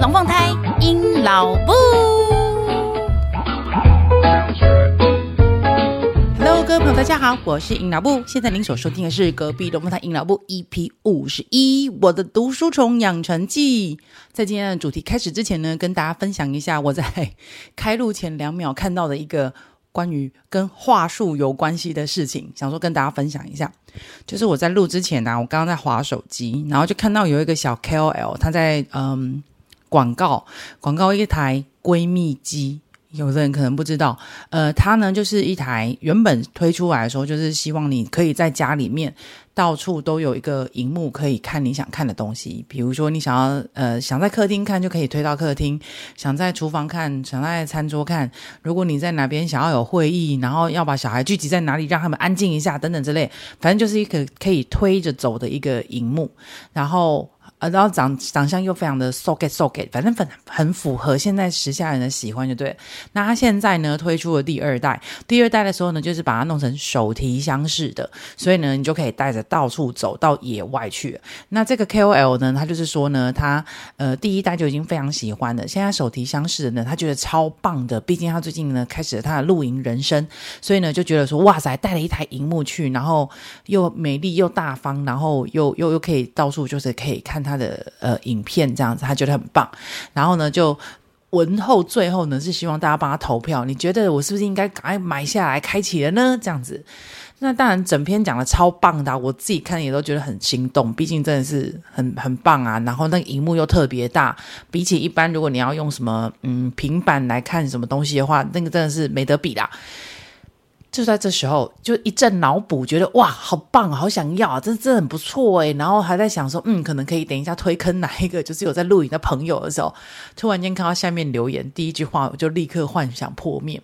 龙凤胎阴老布。Hello，各位朋友，大家好，我是阴老布。现在您所收听的是隔壁龙凤胎阴老布 EP 五十一，我的读书虫养成记。在今天的主题开始之前呢，跟大家分享一下我在开录前两秒看到的一个。关于跟话术有关系的事情，想说跟大家分享一下。就是我在录之前呢、啊，我刚刚在滑手机，然后就看到有一个小 KOL，他在嗯广告广告一台闺蜜机。有的人可能不知道，呃，它呢就是一台原本推出来的时候，就是希望你可以在家里面到处都有一个荧幕可以看你想看的东西。比如说你想要呃想在客厅看，就可以推到客厅；想在厨房看，想在餐桌看。如果你在哪边想要有会议，然后要把小孩聚集在哪里，让他们安静一下等等之类，反正就是一个可以推着走的一个荧幕，然后。呃，然后长长相又非常的 so get so get，反正很很符合现在时下人的喜欢，就对。那他现在呢推出了第二代，第二代的时候呢，就是把它弄成手提箱式的，所以呢，你就可以带着到处走到野外去。那这个 KOL 呢，他就是说呢，他呃第一代就已经非常喜欢了，现在手提箱式的呢，他觉得超棒的。毕竟他最近呢开始了他的露营人生，所以呢就觉得说，哇塞，带了一台荧幕去，然后又美丽又大方，然后又又又可以到处就是可以看他。他的呃影片这样子，他觉得很棒，然后呢就文后最后呢是希望大家帮他投票，你觉得我是不是应该赶快买下来开启了呢？这样子，那当然整篇讲的超棒的，我自己看也都觉得很心动，毕竟真的是很很棒啊。然后那个荧幕又特别大，比起一般如果你要用什么嗯平板来看什么东西的话，那个真的是没得比啦。就在这时候，就一阵脑补，觉得哇，好棒，好想要啊，这这很不错诶。然后还在想说，嗯，可能可以等一下推坑哪一个，就是有在录影的朋友的时候，突然间看到下面留言，第一句话我就立刻幻想破灭。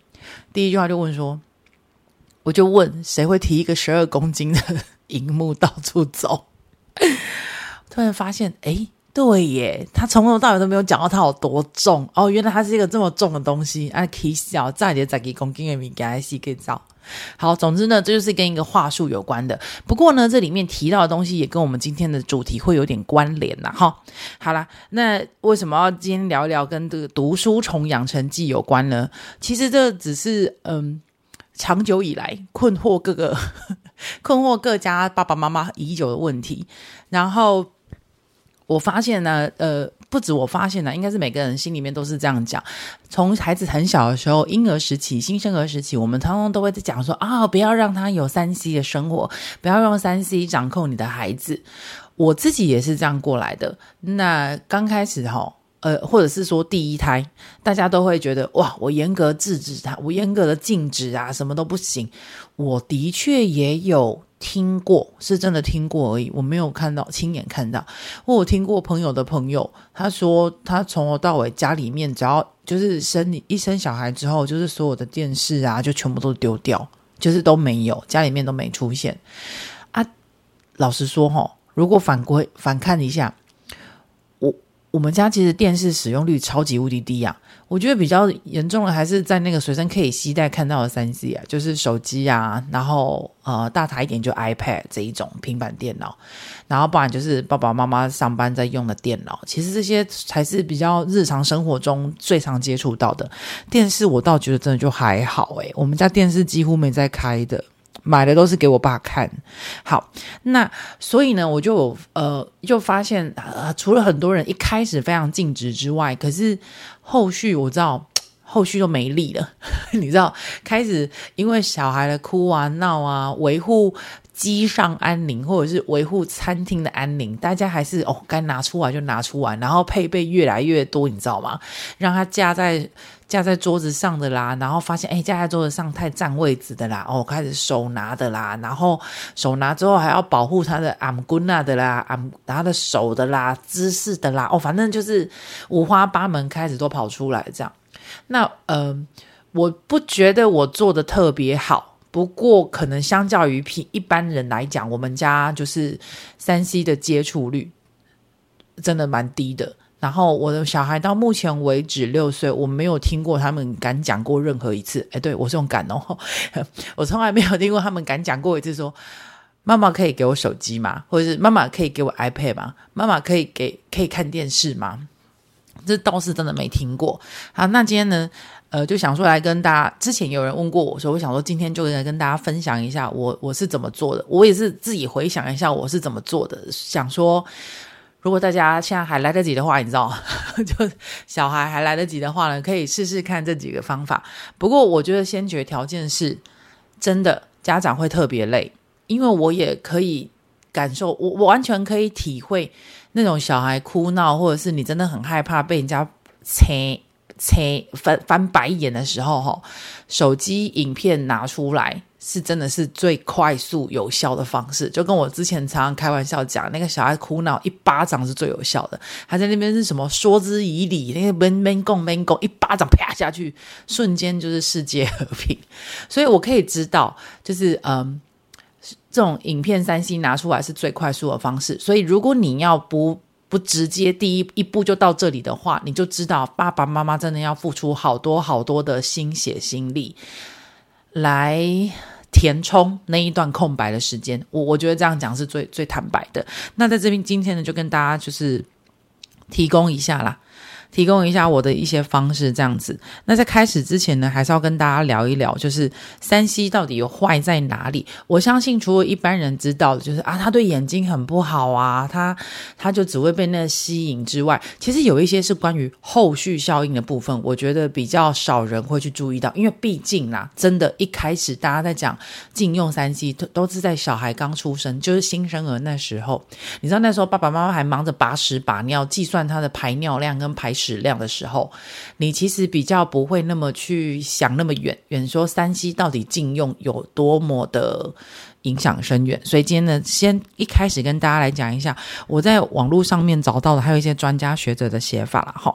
第一句话就问说，我就问谁会提一个十二公斤的荧幕到处走？突然发现，诶，对耶，他从头到尾都没有讲到他有多重哦，原来他是一个这么重的东西啊，可以小再点再几公斤的米给他洗给澡。好，总之呢，这就是跟一个话术有关的。不过呢，这里面提到的东西也跟我们今天的主题会有点关联呐。哈，好啦，那为什么要今天聊一聊跟这个读书虫养成记有关呢？其实这只是嗯，长久以来困惑各个 困惑各家爸爸妈妈已久的问题。然后我发现呢，呃。不止我发现了，应该是每个人心里面都是这样讲。从孩子很小的时候，婴儿时期、新生儿时期，我们通常都会在讲说啊，不要让他有三 C 的生活，不要用三 C 掌控你的孩子。我自己也是这样过来的。那刚开始哈，呃，或者是说第一胎，大家都会觉得哇，我严格制止他，我严格的禁止啊，什么都不行。我的确也有。听过是真的听过而已，我没有看到亲眼看到。我有听过朋友的朋友，他说他从头到尾家里面只要就是生一生小孩之后，就是所有的电视啊就全部都丢掉，就是都没有，家里面都没出现。啊，老实说哦，如果反归反看一下，我们家其实电视使用率超级无敌低呀。我觉得比较严重的还是在那个随身可以携带看到的三 C 啊，就是手机啊，然后呃大台一点就 iPad 这一种平板电脑，然后不然就是爸爸妈妈上班在用的电脑。其实这些才是比较日常生活中最常接触到的。电视我倒觉得真的就还好诶，我们家电视几乎没在开的。买的都是给我爸看，好，那所以呢，我就呃就发现，呃，除了很多人一开始非常禁止之外，可是后续我知道 后续都没力了，你知道，开始因为小孩的哭啊闹啊，维护机上安宁，或者是维护餐厅的安宁，大家还是哦该拿出来就拿出来，然后配备越来越多，你知道吗？让它架在。架在桌子上的啦，然后发现哎，架在桌子上太占位置的啦，哦，开始手拿的啦，然后手拿之后还要保护他的阿姆姑纳的啦，阿姆他的手的啦，姿势的啦，哦，反正就是五花八门，开始都跑出来这样。那嗯、我不觉得我做的特别好，不过可能相较于平一般人来讲，我们家就是三 C 的接触率真的蛮低的。然后我的小孩到目前为止六岁，我没有听过他们敢讲过任何一次。哎，对，我是用敢哦，我从来没有听过他们敢讲过一次说妈妈可以给我手机吗？或者是妈妈可以给我 iPad 吗？妈妈可以给可以看电视吗？这倒是真的没听过。好，那今天呢，呃，就想说来跟大家，之前有人问过我说，我想说今天就来跟大家分享一下我我是怎么做的。我也是自己回想一下我是怎么做的，想说如果大家现在还来得及的话，你知道，就小孩还来得及的话呢，可以试试看这几个方法。不过我觉得先决条件是，真的家长会特别累，因为我也可以感受，我我完全可以体会。那种小孩哭闹，或者是你真的很害怕被人家切切翻翻白眼的时候，哈，手机影片拿出来是真的是最快速有效的方式。就跟我之前常常开玩笑讲，那个小孩哭闹，一巴掌是最有效的。他在那边是什么说之以理，那个闷闷共闷共，一巴掌啪下去，瞬间就是世界和平。所以我可以知道，就是嗯。这种影片 3C 拿出来是最快速的方式，所以如果你要不不直接第一一步就到这里的话，你就知道爸爸妈妈真的要付出好多好多的心血心力来填充那一段空白的时间。我我觉得这样讲是最最坦白的。那在这边今天呢，就跟大家就是提供一下啦。提供一下我的一些方式，这样子。那在开始之前呢，还是要跟大家聊一聊，就是三 C 到底有坏在哪里？我相信，除了一般人知道的，就是啊，他对眼睛很不好啊，他他就只会被那吸引之外，其实有一些是关于后续效应的部分，我觉得比较少人会去注意到，因为毕竟啦，真的，一开始大家在讲禁用三 C，都都是在小孩刚出生，就是新生儿那时候，你知道那时候爸爸妈妈还忙着把屎把尿，计算他的排尿量跟排史。量的时候，你其实比较不会那么去想那么远远，说山西到底禁用有多么的影响深远。所以今天呢，先一开始跟大家来讲一下，我在网络上面找到的，还有一些专家学者的写法了哈。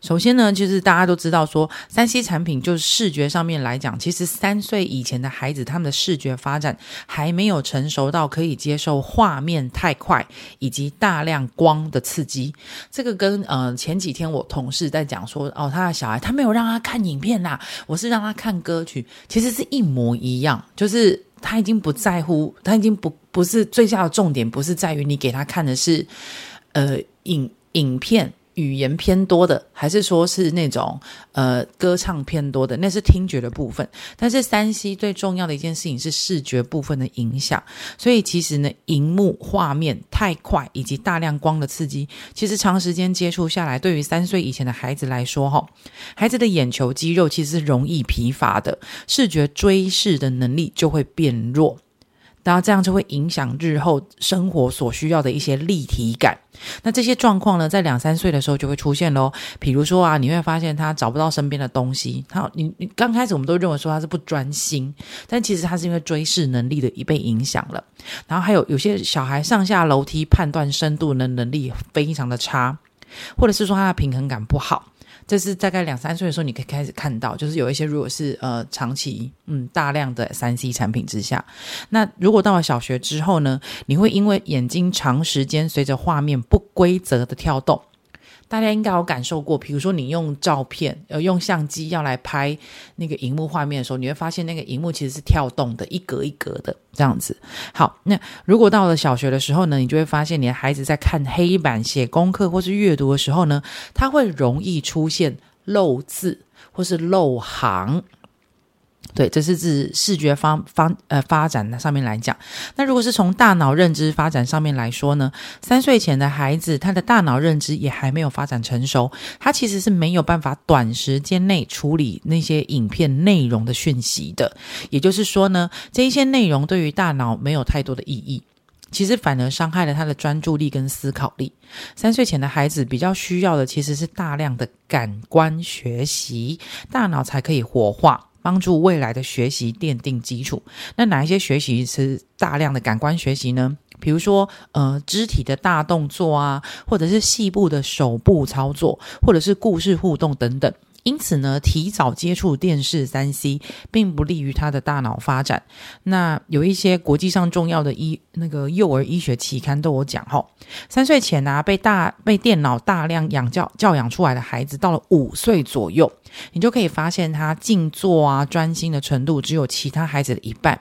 首先呢，就是大家都知道说三 C 产品就是视觉上面来讲，其实三岁以前的孩子，他们的视觉发展还没有成熟到可以接受画面太快以及大量光的刺激。这个跟呃前几天我同事在讲说，哦，他的小孩他没有让他看影片啦，我是让他看歌曲，其实是一模一样，就是他已经不在乎，他已经不不是最下的重点，不是在于你给他看的是呃影影片。语言偏多的，还是说是那种呃歌唱偏多的，那是听觉的部分。但是三 C 最重要的一件事情是视觉部分的影响。所以其实呢，荧幕画面太快以及大量光的刺激，其实长时间接触下来，对于三岁以前的孩子来说，哈，孩子的眼球肌肉其实是容易疲乏的，视觉追视的能力就会变弱。然后这样就会影响日后生活所需要的一些立体感。那这些状况呢，在两三岁的时候就会出现喽。比如说啊，你会发现他找不到身边的东西。他，你你刚开始我们都认为说他是不专心，但其实他是因为追视能力的一被影响了。然后还有有些小孩上下楼梯判断深度的能力非常的差，或者是说他的平衡感不好。这是大概两三岁的时候，你可以开始看到，就是有一些如果是呃长期嗯大量的三 C 产品之下，那如果到了小学之后呢，你会因为眼睛长时间随着画面不规则的跳动。大家应该有感受过，比如说你用照片，呃，用相机要来拍那个荧幕画面的时候，你会发现那个荧幕其实是跳动的，一格一格的这样子。好，那如果到了小学的时候呢，你就会发现你的孩子在看黑板写功课或是阅读的时候呢，他会容易出现漏字或是漏行。对，这是指视觉方方呃发展的上面来讲。那如果是从大脑认知发展上面来说呢，三岁前的孩子，他的大脑认知也还没有发展成熟，他其实是没有办法短时间内处理那些影片内容的讯息的。也就是说呢，这一些内容对于大脑没有太多的意义，其实反而伤害了他的专注力跟思考力。三岁前的孩子比较需要的其实是大量的感官学习，大脑才可以活化。帮助未来的学习奠定基础。那哪一些学习是大量的感官学习呢？比如说，呃，肢体的大动作啊，或者是细部的手部操作，或者是故事互动等等。因此呢，提早接触电视三 C，并不利于他的大脑发展。那有一些国际上重要的医那个幼儿医学期刊都有讲吼，三岁前啊被大被电脑大量养教教养出来的孩子，到了五岁左右，你就可以发现他静坐啊专心的程度只有其他孩子的一半。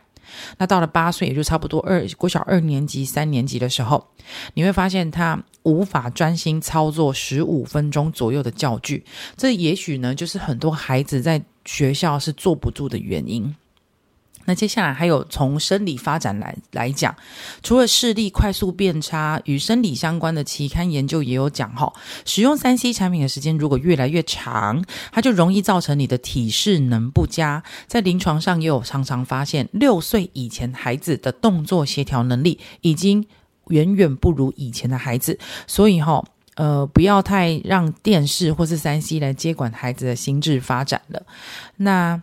那到了八岁，也就差不多二国小二年级、三年级的时候，你会发现他无法专心操作十五分钟左右的教具。这也许呢，就是很多孩子在学校是坐不住的原因。那接下来还有从生理发展来来讲，除了视力快速变差，与生理相关的期刊研究也有讲哈，使用三 C 产品的时间如果越来越长，它就容易造成你的体适能不佳。在临床上也有常常发现，六岁以前孩子的动作协调能力已经远远不如以前的孩子，所以哈，呃，不要太让电视或是三 C 来接管孩子的心智发展了。那。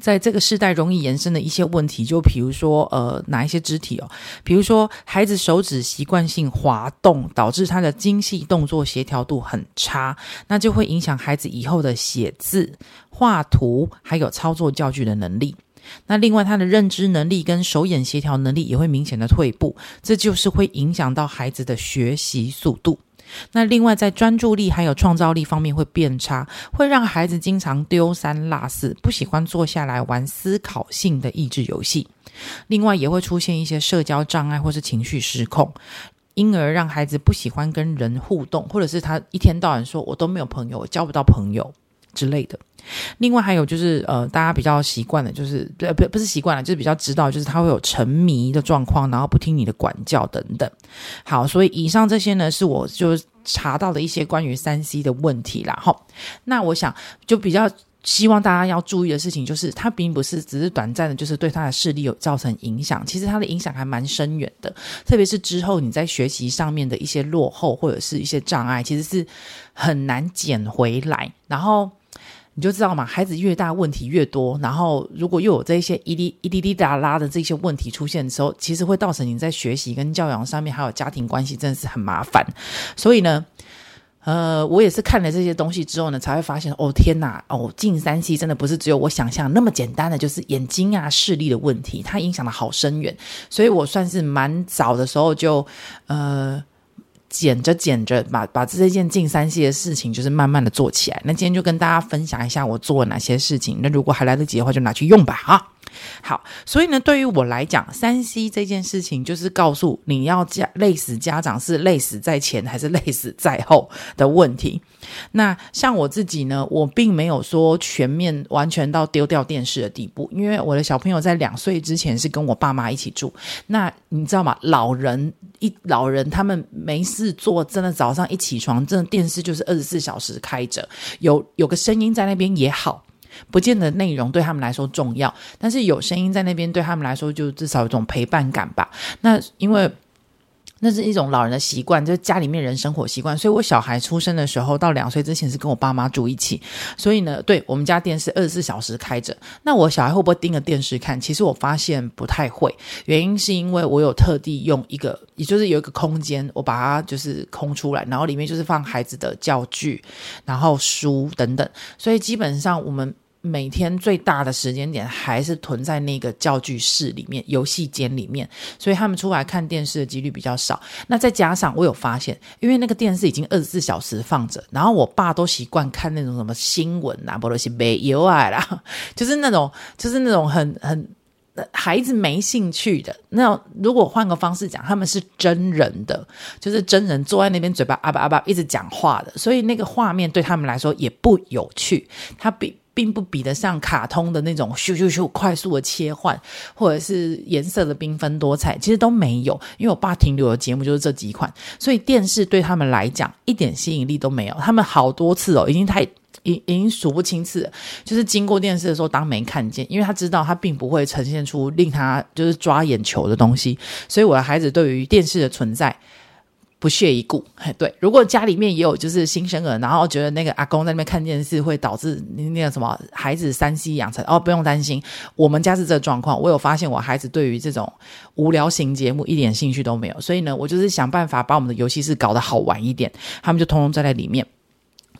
在这个世代容易延伸的一些问题，就比如说，呃，哪一些肢体哦，比如说孩子手指习惯性滑动，导致他的精细动作协调度很差，那就会影响孩子以后的写字、画图，还有操作教具的能力。那另外，他的认知能力跟手眼协调能力也会明显的退步，这就是会影响到孩子的学习速度。那另外，在专注力还有创造力方面会变差，会让孩子经常丢三落四，不喜欢坐下来玩思考性的益智游戏。另外，也会出现一些社交障碍或是情绪失控，因而让孩子不喜欢跟人互动，或者是他一天到晚说“我都没有朋友，我交不到朋友”之类的。另外还有就是，呃，大家比较习惯的，就是不不不是习惯了，就是比较知道，就是他会有沉迷的状况，然后不听你的管教等等。好，所以以上这些呢，是我就查到的一些关于三 C 的问题啦。齁，那我想就比较希望大家要注意的事情，就是它并不是只是短暂的，就是对他的视力有造成影响，其实它的影响还蛮深远的。特别是之后你在学习上面的一些落后或者是一些障碍，其实是很难捡回来。然后。你就知道嘛，孩子越大问题越多，然后如果又有这些一滴一滴滴答啦的这些问题出现的时候，其实会造成你在学习跟教养上面，还有家庭关系，真的是很麻烦。所以呢，呃，我也是看了这些东西之后呢，才会发现，哦天哪，哦，近三期真的不是只有我想象那么简单的，就是眼睛啊视力的问题，它影响的好深远。所以我算是蛮早的时候就，呃。捡着捡着，把把这件进三 C 的事情，就是慢慢的做起来。那今天就跟大家分享一下我做了哪些事情。那如果还来得及的话，就拿去用吧，哈。好，所以呢，对于我来讲，三 C 这件事情就是告诉你要家累死家长是累死在前还是累死在后的问题。那像我自己呢，我并没有说全面完全到丢掉电视的地步，因为我的小朋友在两岁之前是跟我爸妈一起住。那你知道吗？老人一老人他们没事做，真的早上一起床，真的电视就是二十四小时开着，有有个声音在那边也好。不见得内容对他们来说重要，但是有声音在那边对他们来说，就至少有种陪伴感吧。那因为那是一种老人的习惯，就是家里面人生活习惯。所以我小孩出生的时候到两岁之前是跟我爸妈住一起，所以呢，对我们家电视二十四小时开着。那我小孩会不会盯着电视看？其实我发现不太会，原因是因为我有特地用一个，也就是有一个空间，我把它就是空出来，然后里面就是放孩子的教具，然后书等等，所以基本上我们。每天最大的时间点还是囤在那个教具室里面、游戏间里面，所以他们出来看电视的几率比较少。那再加上我有发现，因为那个电视已经二十四小时放着，然后我爸都习惯看那种什么新闻啊，不都是没有爱啦，就是那种，就是那种很很孩子没兴趣的那种。如果换个方式讲，他们是真人的，就是真人坐在那边，嘴巴啊吧啊吧一直讲话的，所以那个画面对他们来说也不有趣。他比。并不比得上卡通的那种咻咻咻快速的切换，或者是颜色的缤纷多彩，其实都没有。因为我爸停留的节目就是这几款，所以电视对他们来讲一点吸引力都没有。他们好多次哦，已经太已已经数不清次，就是经过电视的时候当没看见，因为他知道他并不会呈现出令他就是抓眼球的东西。所以我的孩子对于电视的存在，不屑一顾，对。如果家里面也有就是新生儿，然后觉得那个阿公在那边看电视会导致那个什么孩子三 C 养成，哦，不用担心，我们家是这状况。我有发现我孩子对于这种无聊型节目一点兴趣都没有，所以呢，我就是想办法把我们的游戏室搞得好玩一点，他们就通通在在里面。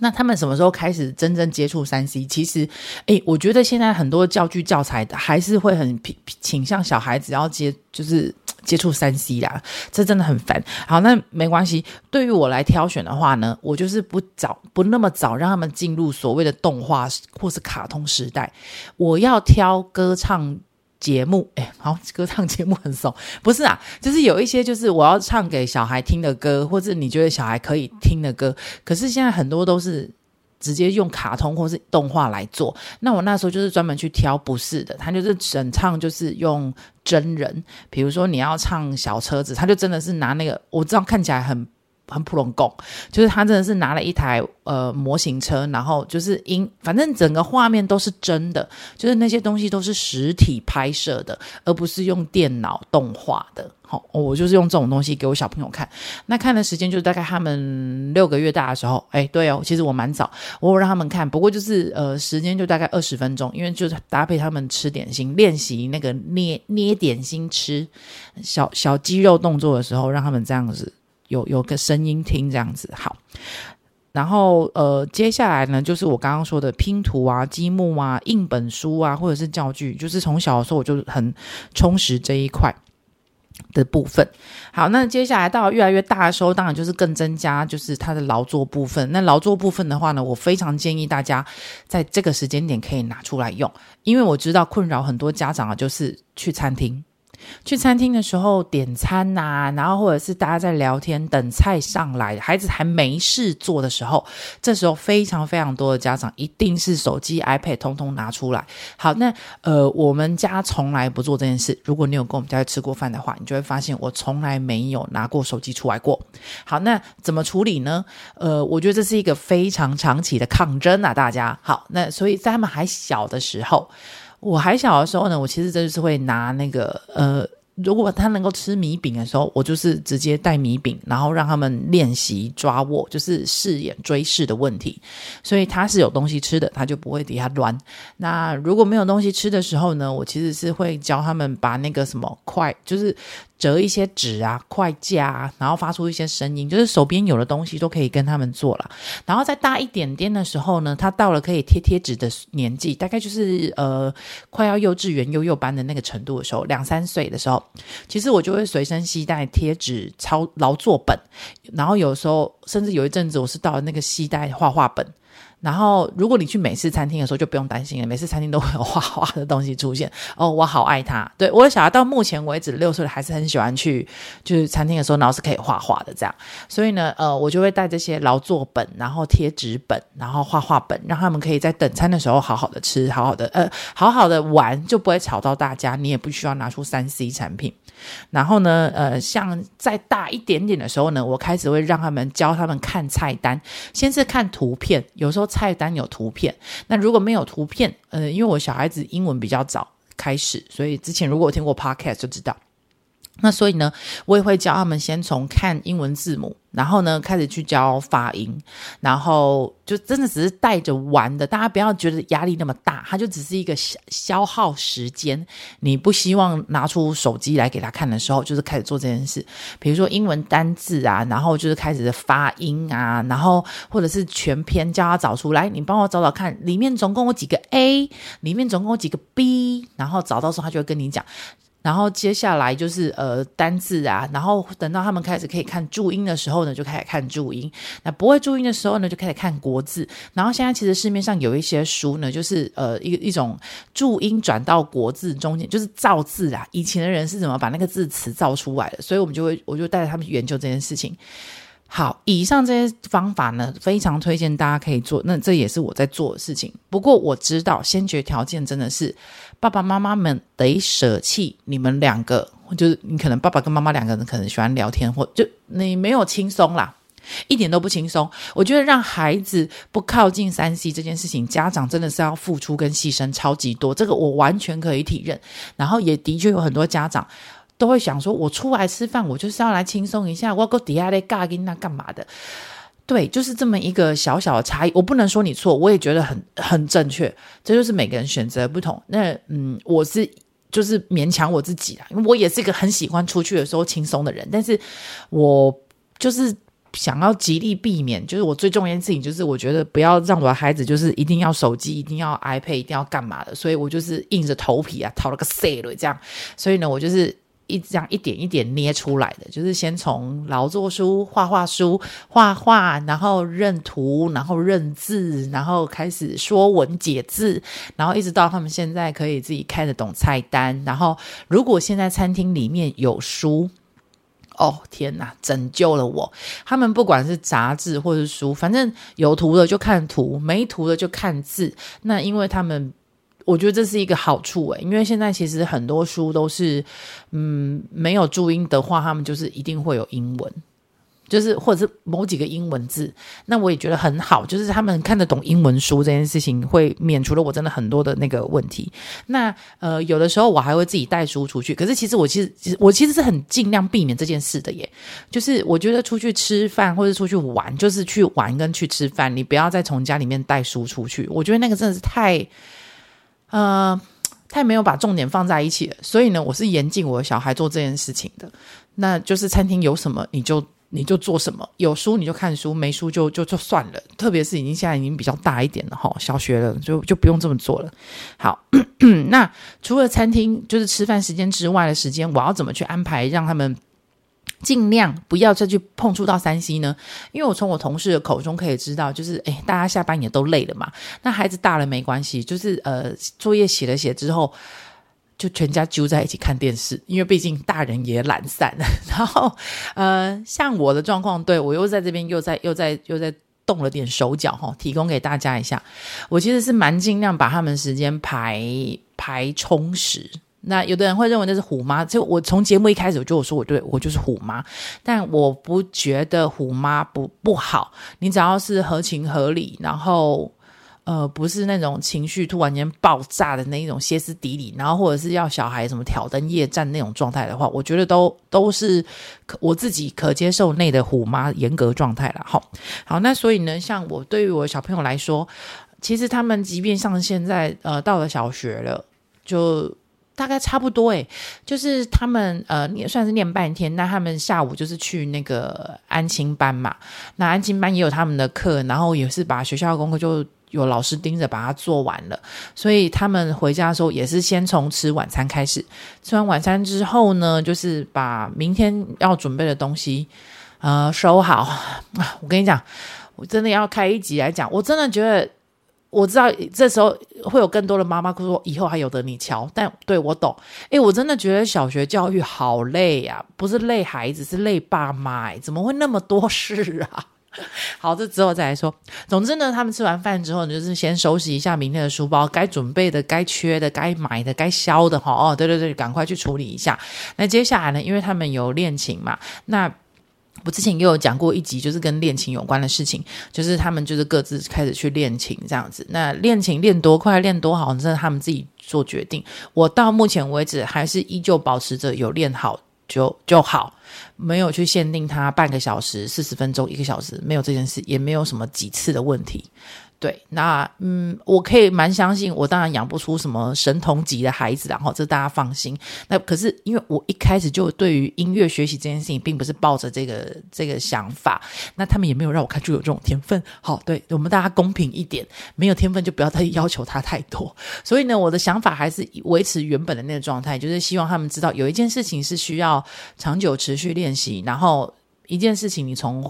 那他们什么时候开始真正接触三 C？其实，诶，我觉得现在很多教具教材的还是会很倾向小孩子要接，就是。接触三 C 啦，这真的很烦。好，那没关系。对于我来挑选的话呢，我就是不早，不那么早让他们进入所谓的动画或是卡通时代。我要挑歌唱节目，哎，好，歌唱节目很怂，不是啊，就是有一些就是我要唱给小孩听的歌，或者你觉得小孩可以听的歌，可是现在很多都是直接用卡通或是动画来做。那我那时候就是专门去挑不是的，他就是整唱就是用真人，比如说你要唱小车子，他就真的是拿那个，我知道看起来很。很普通工，就是他真的是拿了一台呃模型车，然后就是因反正整个画面都是真的，就是那些东西都是实体拍摄的，而不是用电脑动画的。好，我就是用这种东西给我小朋友看。那看的时间就是大概他们六个月大的时候，哎，对哦，其实我蛮早，我让他们看，不过就是呃时间就大概二十分钟，因为就是搭配他们吃点心，练习那个捏捏点心吃小小肌肉动作的时候，让他们这样子。有有个声音听这样子好，然后呃，接下来呢，就是我刚刚说的拼图啊、积木啊、印本书啊，或者是教具，就是从小的时候我就很充实这一块的部分。好，那接下来到越来越大的时候，当然就是更增加就是它的劳作部分。那劳作部分的话呢，我非常建议大家在这个时间点可以拿出来用，因为我知道困扰很多家长啊，就是去餐厅。去餐厅的时候点餐呐、啊，然后或者是大家在聊天等菜上来，孩子还没事做的时候，这时候非常非常多的家长一定是手机、iPad 通通拿出来。好，那呃，我们家从来不做这件事。如果你有跟我们家吃过饭的话，你就会发现我从来没有拿过手机出来过。好，那怎么处理呢？呃，我觉得这是一个非常长期的抗争啊，大家。好，那所以在他们还小的时候。我还小的时候呢，我其实真是会拿那个呃，如果他能够吃米饼的时候，我就是直接带米饼，然后让他们练习抓握，就是视眼追视的问题。所以他是有东西吃的，他就不会底下乱。那如果没有东西吃的时候呢，我其实是会教他们把那个什么筷，就是。折一些纸啊、筷架啊，然后发出一些声音，就是手边有的东西都可以跟他们做了。然后再大一点点的时候呢，他到了可以贴贴纸的年纪，大概就是呃快要幼稚园幼幼班的那个程度的时候，两三岁的时候，其实我就会随身携带贴纸、抄劳作本，然后有时候甚至有一阵子我是到了那个携带画画本。然后，如果你去美式餐厅的时候，就不用担心了。美式餐厅都会有画画的东西出现。哦，我好爱它。对，我小孩到目前为止六岁，还是很喜欢去就是餐厅的时候，然后是可以画画的这样。所以呢，呃，我就会带这些劳作本，然后贴纸本，然后画画本，让他们可以在等餐的时候好好的吃，好好的呃，好好的玩，就不会吵到大家。你也不需要拿出三 C 产品。然后呢，呃，像再大一点点的时候呢，我开始会让他们教他们看菜单，先是看图片，有时候菜单有图片。那如果没有图片，呃，因为我小孩子英文比较早开始，所以之前如果我听过 Podcast 就知道。那所以呢，我也会教他们先从看英文字母，然后呢开始去教发音，然后就真的只是带着玩的，大家不要觉得压力那么大，它就只是一个消消耗时间。你不希望拿出手机来给他看的时候，就是开始做这件事，比如说英文单字啊，然后就是开始发音啊，然后或者是全篇叫他找出来，你帮我找找看，里面总共有几个 A，里面总共有几个 B，然后找到时候他就会跟你讲。然后接下来就是呃单字啊，然后等到他们开始可以看注音的时候呢，就开始看注音。那不会注音的时候呢，就开始看国字。然后现在其实市面上有一些书呢，就是呃一一种注音转到国字中间，就是造字啊。以前的人是怎么把那个字词造出来的？所以我们就会我就带着他们研究这件事情。以上这些方法呢，非常推荐大家可以做。那这也是我在做的事情。不过我知道，先决条件真的是爸爸妈妈们得舍弃你们两个，就是你可能爸爸跟妈妈两个人可能喜欢聊天，或就你没有轻松啦，一点都不轻松。我觉得让孩子不靠近三 C 这件事情，家长真的是要付出跟牺牲超级多，这个我完全可以体认。然后也的确有很多家长。都会想说，我出来吃饭，我就是要来轻松一下，我搁底下咧尬跟那干嘛的？对，就是这么一个小小的差异。我不能说你错，我也觉得很很正确。这就是每个人选择不同。那嗯，我是就是勉强我自己啦，因为我也是一个很喜欢出去的时候轻松的人，但是我就是想要极力避免，就是我最重要的事情就是我觉得不要让我的孩子就是一定要手机，一定要 iPad，一定要干嘛的，所以我就是硬着头皮啊，讨了个 C 了这样。所以呢，我就是。一这样一点一点捏出来的，就是先从劳作书、画画书画画，然后认图，然后认字，然后开始说文解字，然后一直到他们现在可以自己看得懂菜单。然后，如果现在餐厅里面有书，哦天哪，拯救了我！他们不管是杂志或者书，反正有图的就看图，没图的就看字。那因为他们。我觉得这是一个好处诶，因为现在其实很多书都是，嗯，没有注音的话，他们就是一定会有英文，就是或者是某几个英文字。那我也觉得很好，就是他们看得懂英文书这件事情，会免除了我真的很多的那个问题。那呃，有的时候我还会自己带书出去，可是其实我其实其实我其实是很尽量避免这件事的耶。就是我觉得出去吃饭或者出去玩，就是去玩跟去吃饭，你不要再从家里面带书出去。我觉得那个真的是太。呃，太没有把重点放在一起了，所以呢，我是严禁我的小孩做这件事情的。那就是餐厅有什么你就你就做什么，有书你就看书，没书就就就算了。特别是已经现在已经比较大一点了哈，小学了就就不用这么做了。好，那除了餐厅就是吃饭时间之外的时间，我要怎么去安排让他们？尽量不要再去碰触到三 C 呢，因为我从我同事的口中可以知道，就是诶，大家下班也都累了嘛。那孩子大了没关系，就是呃，作业写了写之后，就全家揪在一起看电视，因为毕竟大人也懒散。然后呃，像我的状况，对，我又在这边又在又在又在动了点手脚哈，提供给大家一下。我其实是蛮尽量把他们时间排排充实。那有的人会认为那是虎妈，就我从节目一开始我就说我对我就是虎妈，但我不觉得虎妈不不好。你只要是合情合理，然后呃不是那种情绪突然间爆炸的那一种歇斯底里，然后或者是要小孩什么挑灯夜战那种状态的话，我觉得都都是可我自己可接受内的虎妈严格状态了。好，好，那所以呢，像我对于我小朋友来说，其实他们即便像现在呃到了小学了，就。大概差不多诶，就是他们呃，也算是念半天。那他们下午就是去那个安亲班嘛。那安亲班也有他们的课，然后也是把学校的功课就有老师盯着把它做完了。所以他们回家的时候也是先从吃晚餐开始。吃完晚餐之后呢，就是把明天要准备的东西呃收好。我跟你讲，我真的要开一集来讲，我真的觉得。我知道这时候会有更多的妈妈说以后还有得你瞧，但对我懂。诶，我真的觉得小学教育好累呀，不是累孩子，是累爸妈。怎么会那么多事啊？好，这之后再来说。总之呢，他们吃完饭之后，你就是先收拾一下明天的书包，该准备的、该缺的、该买的、该消的，哈哦，对对对，赶快去处理一下。那接下来呢，因为他们有练琴嘛，那。我之前也有讲过一集，就是跟练琴有关的事情，就是他们就是各自开始去练琴这样子。那练琴练多快，练多好，这是他们自己做决定。我到目前为止还是依旧保持着有练好就就好，没有去限定他半个小时、四十分钟、一个小时，没有这件事，也没有什么几次的问题。对，那嗯，我可以蛮相信，我当然养不出什么神童级的孩子，然后这大家放心。那可是因为我一开始就对于音乐学习这件事情，并不是抱着这个这个想法，那他们也没有让我看出有这种天分。好，对，我们大家公平一点，没有天分就不要再 要求他太多。所以呢，我的想法还是维持原本的那个状态，就是希望他们知道有一件事情是需要长久持续练习，然后一件事情你从。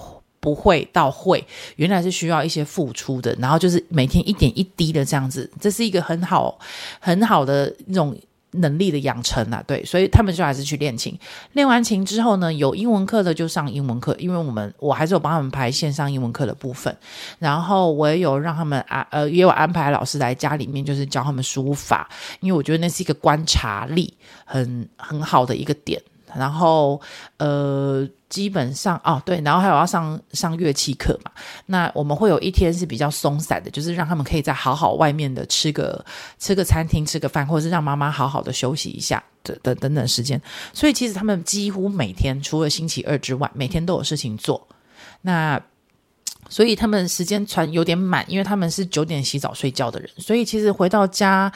不会到会，原来是需要一些付出的，然后就是每天一点一滴的这样子，这是一个很好很好的那种能力的养成啊。对，所以他们就还是去练琴。练完琴之后呢，有英文课的就上英文课，因为我们我还是有帮他们排线上英文课的部分，然后我也有让他们啊呃也有安排老师来家里面，就是教他们书法，因为我觉得那是一个观察力很很好的一个点。然后，呃，基本上哦，对，然后还有要上上乐器课嘛。那我们会有一天是比较松散的，就是让他们可以在好好外面的吃个吃个餐厅吃个饭，或者是让妈妈好好的休息一下的等等等时间。所以其实他们几乎每天除了星期二之外，每天都有事情做。那所以他们时间传有点满，因为他们是九点洗澡睡觉的人，所以其实回到家。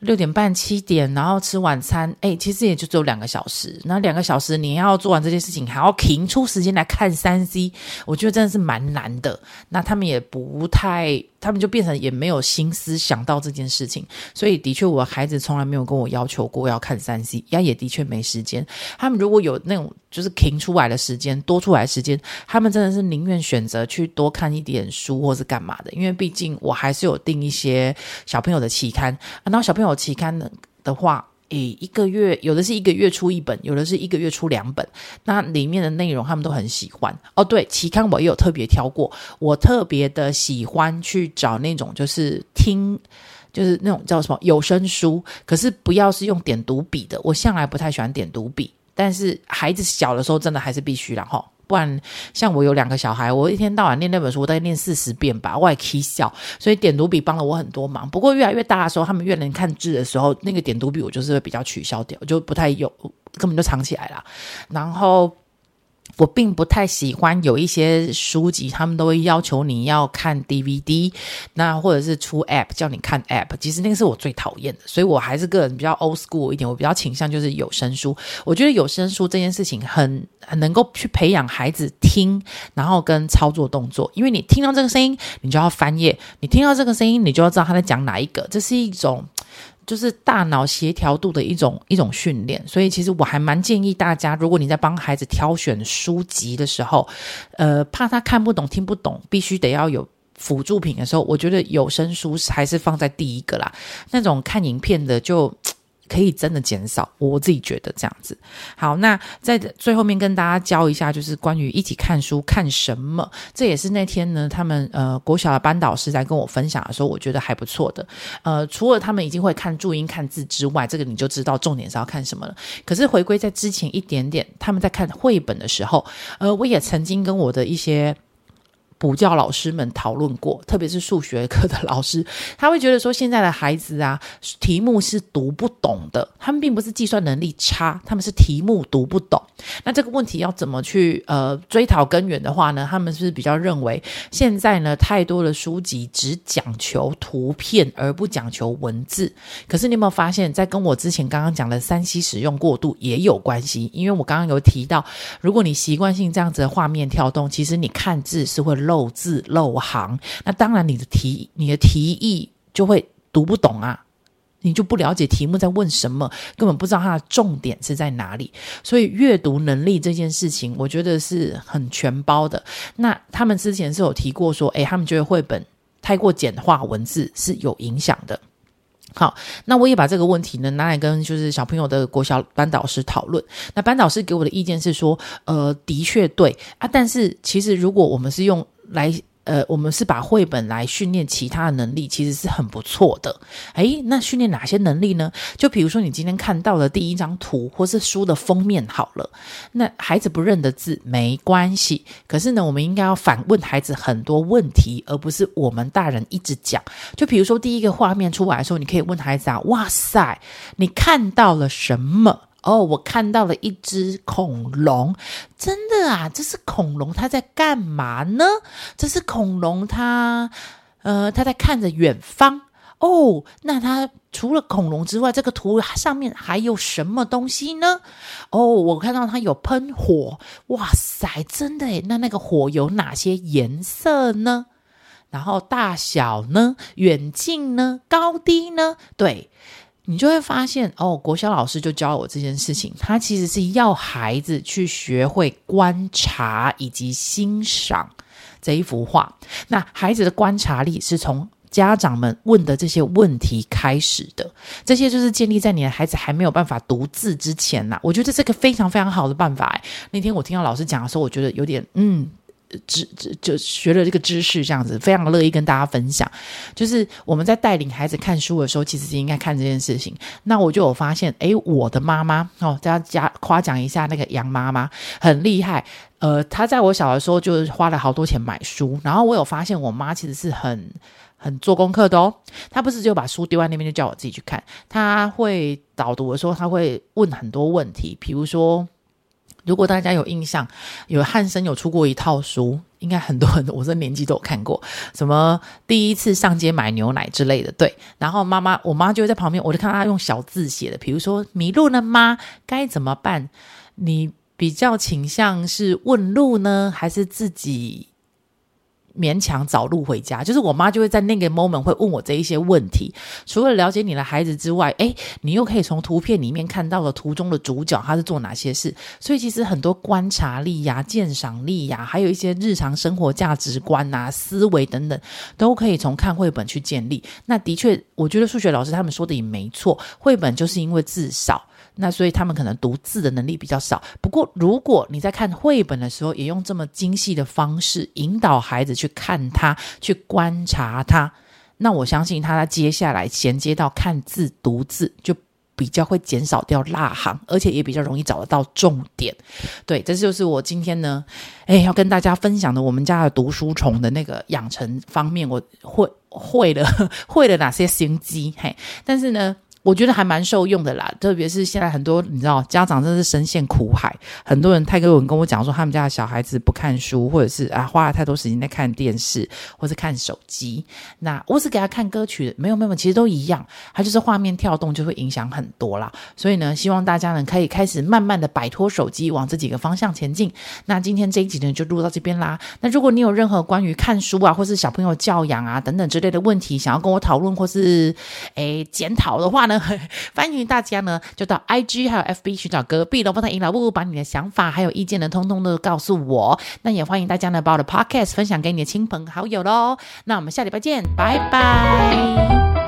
六点半七点，然后吃晚餐，哎，其实也就只有两个小时。那两个小时你要做完这件事情，还要停出时间来看三 C，我觉得真的是蛮难的。那他们也不太他们就变成也没有心思想到这件事情，所以的确，我孩子从来没有跟我要求过要看三 C，呀，也的确没时间。他们如果有那种就是停出来的时间，多出来时间，他们真的是宁愿选择去多看一点书或是干嘛的，因为毕竟我还是有订一些小朋友的期刊，然后小朋友期刊的话。诶，一个月有的是一个月出一本，有的是一个月出两本。那里面的内容他们都很喜欢哦。对，期刊我也有特别挑过，我特别的喜欢去找那种就是听，就是那种叫什么有声书，可是不要是用点读笔的。我向来不太喜欢点读笔，但是孩子小的时候真的还是必须啦齁。不然，像我有两个小孩，我一天到晚念那本书，我大概念四十遍吧，我也起笑。所以点读笔帮了我很多忙。不过越来越大的时候，他们越能看字的时候，那个点读笔我就是会比较取消掉，就不太有，根本就藏起来了。然后。我并不太喜欢有一些书籍，他们都会要求你要看 DVD，那或者是出 App 叫你看 App，其实那个是我最讨厌的，所以我还是个人比较 old school 一点，我比较倾向就是有声书。我觉得有声书这件事情很能够去培养孩子听，然后跟操作动作，因为你听到这个声音，你就要翻页；你听到这个声音，你就要知道他在讲哪一个，这是一种。就是大脑协调度的一种一种训练，所以其实我还蛮建议大家，如果你在帮孩子挑选书籍的时候，呃，怕他看不懂、听不懂，必须得要有辅助品的时候，我觉得有声书还是放在第一个啦。那种看影片的就。可以真的减少，我自己觉得这样子。好，那在最后面跟大家教一下，就是关于一起看书看什么，这也是那天呢，他们呃国小的班导师在跟我分享的时候，我觉得还不错的。呃，除了他们已经会看注音看字之外，这个你就知道重点是要看什么了。可是回归在之前一点点，他们在看绘本的时候，呃，我也曾经跟我的一些。补教老师们讨论过，特别是数学课的老师，他会觉得说，现在的孩子啊，题目是读不懂的。他们并不是计算能力差，他们是题目读不懂。那这个问题要怎么去呃追讨根源的话呢？他们是比较认为，现在呢，太多的书籍只讲求图片而不讲求文字。可是你有没有发现，在跟我之前刚刚讲的三 C 使用过度也有关系？因为我刚刚有提到，如果你习惯性这样子的画面跳动，其实你看字是会。漏字漏行，那当然你的题你的提议就会读不懂啊，你就不了解题目在问什么，根本不知道它的重点是在哪里。所以阅读能力这件事情，我觉得是很全包的。那他们之前是有提过说，诶，他们觉得绘本太过简化文字是有影响的。好，那我也把这个问题呢拿来跟就是小朋友的国小班导师讨论。那班导师给我的意见是说，呃，的确对啊，但是其实如果我们是用来，呃，我们是把绘本来训练其他的能力，其实是很不错的。诶，那训练哪些能力呢？就比如说你今天看到的第一张图，或是书的封面好了，那孩子不认得字没关系。可是呢，我们应该要反问孩子很多问题，而不是我们大人一直讲。就比如说第一个画面出来的时候，你可以问孩子啊：“哇塞，你看到了什么？”哦，我看到了一只恐龙，真的啊！这是恐龙，它在干嘛呢？这是恐龙，它呃，它在看着远方。哦，那它除了恐龙之外，这个图上面还有什么东西呢？哦，我看到它有喷火，哇塞，真的诶，那那个火有哪些颜色呢？然后大小呢？远近呢？高低呢？对。你就会发现哦，国小老师就教我这件事情，他其实是要孩子去学会观察以及欣赏这一幅画。那孩子的观察力是从家长们问的这些问题开始的，这些就是建立在你的孩子还没有办法读字之前呐。我觉得这个非常非常好的办法。那天我听到老师讲的时候，我觉得有点嗯。知就学了这个知识，这样子非常乐意跟大家分享。就是我们在带领孩子看书的时候，其实是应该看这件事情。那我就有发现，诶，我的妈妈哦，大家夸奖一下那个杨妈妈，很厉害。呃，她在我小的时候就花了好多钱买书，然后我有发现，我妈其实是很很做功课的哦。她不是就把书丢在那边就叫我自己去看，她会导读的时候，她会问很多问题，比如说。如果大家有印象，有汉森有出过一套书，应该很多很多我这年纪都有看过，什么第一次上街买牛奶之类的。对，然后妈妈，我妈就在旁边，我就看她用小字写的，比如说迷路了吗？该怎么办？你比较倾向是问路呢，还是自己勉强找路回家，就是我妈就会在那个 moment 会问我这一些问题。除了了解你的孩子之外，诶，你又可以从图片里面看到了图中的主角他是做哪些事。所以其实很多观察力呀、鉴赏力呀，还有一些日常生活价值观啊、思维等等，都可以从看绘本去建立。那的确，我觉得数学老师他们说的也没错，绘本就是因为字少。那所以他们可能读字的能力比较少。不过，如果你在看绘本的时候，也用这么精细的方式引导孩子去看它、去观察它，那我相信他在接下来衔接到看字、读字，就比较会减少掉落行，而且也比较容易找得到重点。对，这就是我今天呢，哎，要跟大家分享的我们家的读书虫的那个养成方面，我会会了 会了哪些心机？嘿，但是呢。我觉得还蛮受用的啦，特别是现在很多你知道家长真的是深陷苦海，很多人泰哥文跟我讲说他们家的小孩子不看书，或者是啊花了太多时间在看电视或者看手机。那我是给他看歌曲，没有没有，其实都一样，他就是画面跳动就会影响很多啦。所以呢，希望大家呢可以开始慢慢的摆脱手机，往这几个方向前进。那今天这一集呢就录到这边啦。那如果你有任何关于看书啊，或是小朋友教养啊等等之类的问题，想要跟我讨论或是诶检讨的话呢，欢迎大家呢，就到 IG 还有 FB 寻找隔壁龙凤胎阴老木，把你的想法还有意见呢，通通都告诉我。那也欢迎大家呢，把我的 Podcast 分享给你的亲朋好友喽。那我们下礼拜见，拜拜。